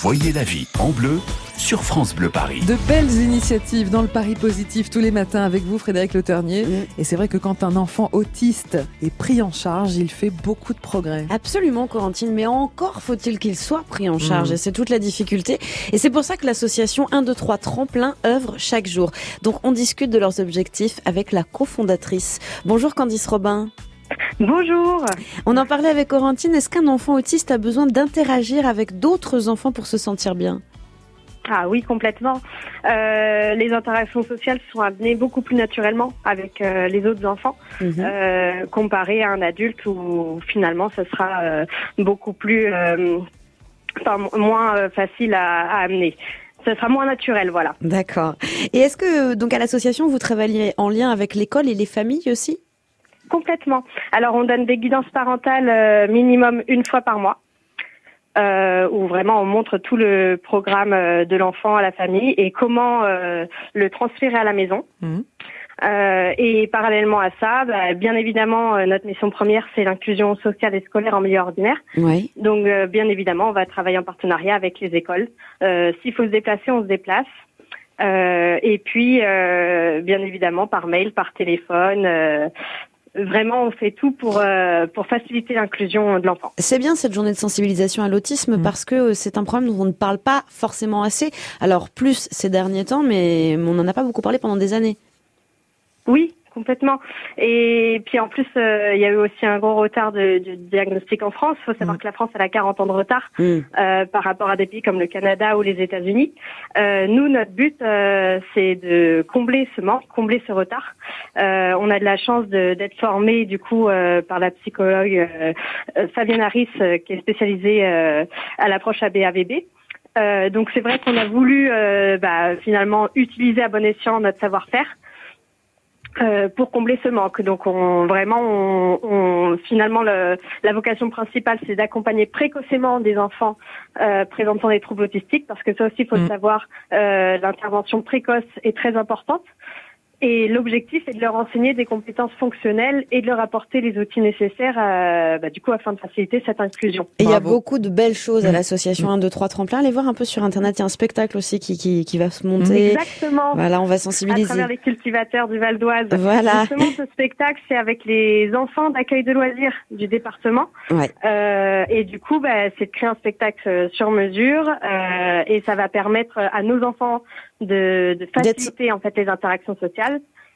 Voyez la vie en bleu sur France Bleu Paris. De belles initiatives dans le Paris positif tous les matins avec vous, Frédéric Le Ternier. Et c'est vrai que quand un enfant autiste est pris en charge, il fait beaucoup de progrès. Absolument, Corentine, mais encore faut-il qu'il soit pris en charge, Mm. et c'est toute la difficulté. Et c'est pour ça que l'association 1, 2, 3 Tremplin œuvre chaque jour. Donc on discute de leurs objectifs avec la cofondatrice. Bonjour Candice Robin. Bonjour. On en parlait avec Corentine, est-ce qu'un enfant autiste a besoin d'interagir avec d'autres enfants pour se sentir bien? Ah oui, complètement. Euh, les interactions sociales sont amenées beaucoup plus naturellement avec euh, les autres enfants, Mhm. euh, comparé à un adulte où finalement ce sera beaucoup plus, enfin, moins facile à, à amener. Ce sera moins naturel, voilà. D'accord. Et est-ce que donc à l'association vous travaillez en lien avec l'école et les familles aussi? Complètement. Alors on donne des guidances parentales euh, minimum une fois par mois. Euh, où vraiment on montre tout le programme euh, de l'enfant à la famille et comment euh, le transférer à la maison. Mhm. Euh, et parallèlement à ça, bah, bien évidemment, euh, notre mission première, c'est l'inclusion sociale et scolaire en milieu ordinaire. Oui. Donc, euh, bien évidemment, on va travailler en partenariat avec les écoles. Euh, S'il faut se déplacer, on se déplace. Euh, et puis, euh, bien évidemment, par mail, par téléphone. Vraiment, on fait tout pour euh, pour faciliter l'inclusion de l'enfant. C'est bien cette journée de sensibilisation à l'autisme Mm. parce que euh, c'est un problème dont on ne parle pas forcément assez. Alors plus ces derniers temps, mais on n'en a pas beaucoup parlé pendant des années. Oui, complètement. Et puis en plus, euh, il y a eu aussi un gros retard de, du diagnostic en France. Il faut savoir Mm. que la France elle a 40 ans de retard. Mm. euh, par rapport à des pays comme le Canada ou les États-Unis. Euh, nous, notre but, euh, c'est de combler ce manque, combler ce retard. Euh, on a de la chance d'être formé du coup euh, par la psychologue Fabienne Harris, euh, qui est spécialisée euh, à l'approche ABAVB. Euh, donc c'est vrai qu'on a voulu euh, bah, finalement utiliser à bon escient notre savoir-faire. Euh, pour combler ce manque. Donc, on, vraiment, on, on- finalement, le, la vocation principale, c'est d'accompagner précocement des enfants euh, présentant des troubles autistiques, parce que ça aussi, il faut le Mm. savoir, euh, l'intervention précoce est très importante. Et l'objectif est de leur enseigner des compétences fonctionnelles et de leur apporter les outils nécessaires, euh, bah, du coup, afin de faciliter cette inclusion. Et il y a beaucoup de belles choses à Mm. l'association 1, 2, 3 Tremplin. Allez voir un peu sur Internet, il y a un spectacle aussi qui, qui, qui va se monter. Exactement. Voilà, on va À sensibiliser. travers les cultivateurs du Val d'Oise. Voilà. Justement, ce spectacle, c'est avec les enfants d'accueil de loisirs du département. Ouais. Euh, et du coup, bah, c'est de créer un spectacle euh, sur mesure euh, et ça va permettre à nos enfants de, de faciliter en fait les interactions sociales.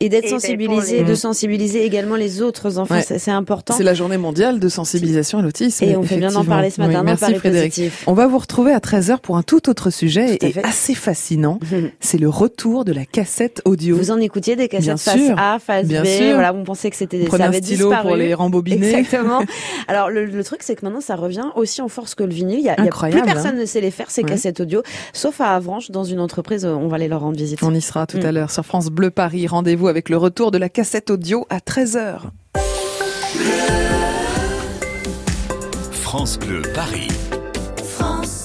Et d'être Et sensibilisé, les- de sensibiliser également les autres enfants, Ouais. c'est important. C'est la journée mondiale de sensibilisation à l'autisme. Et on fait bien d'en parler ce matin Oui, merci Frédéric. Positif. On va vous retrouver à 13h pour un tout autre sujet Tout et fait. assez fascinant. C'est le retour de la cassette audio. Vous en écoutiez des cassettes Bien face sûr. A, face Bien B, sûr. voilà, on pensait que c'était Vous ça avait stylo disparu. pour les rembobiner. Exactement. Alors le, le truc c'est que maintenant ça revient aussi en force que le vinyle. Il y a, il y a Incroyable, plus personne hein. ne sait les faire ces Ouais. cassettes audio, sauf à Avranches dans une entreprise. On va aller leur rendre visite. On y sera tout Mm. à l'heure sur France Bleu Paris. Rendez-vous avec le retour de la cassette audio à 13h. France Bleu Paris. France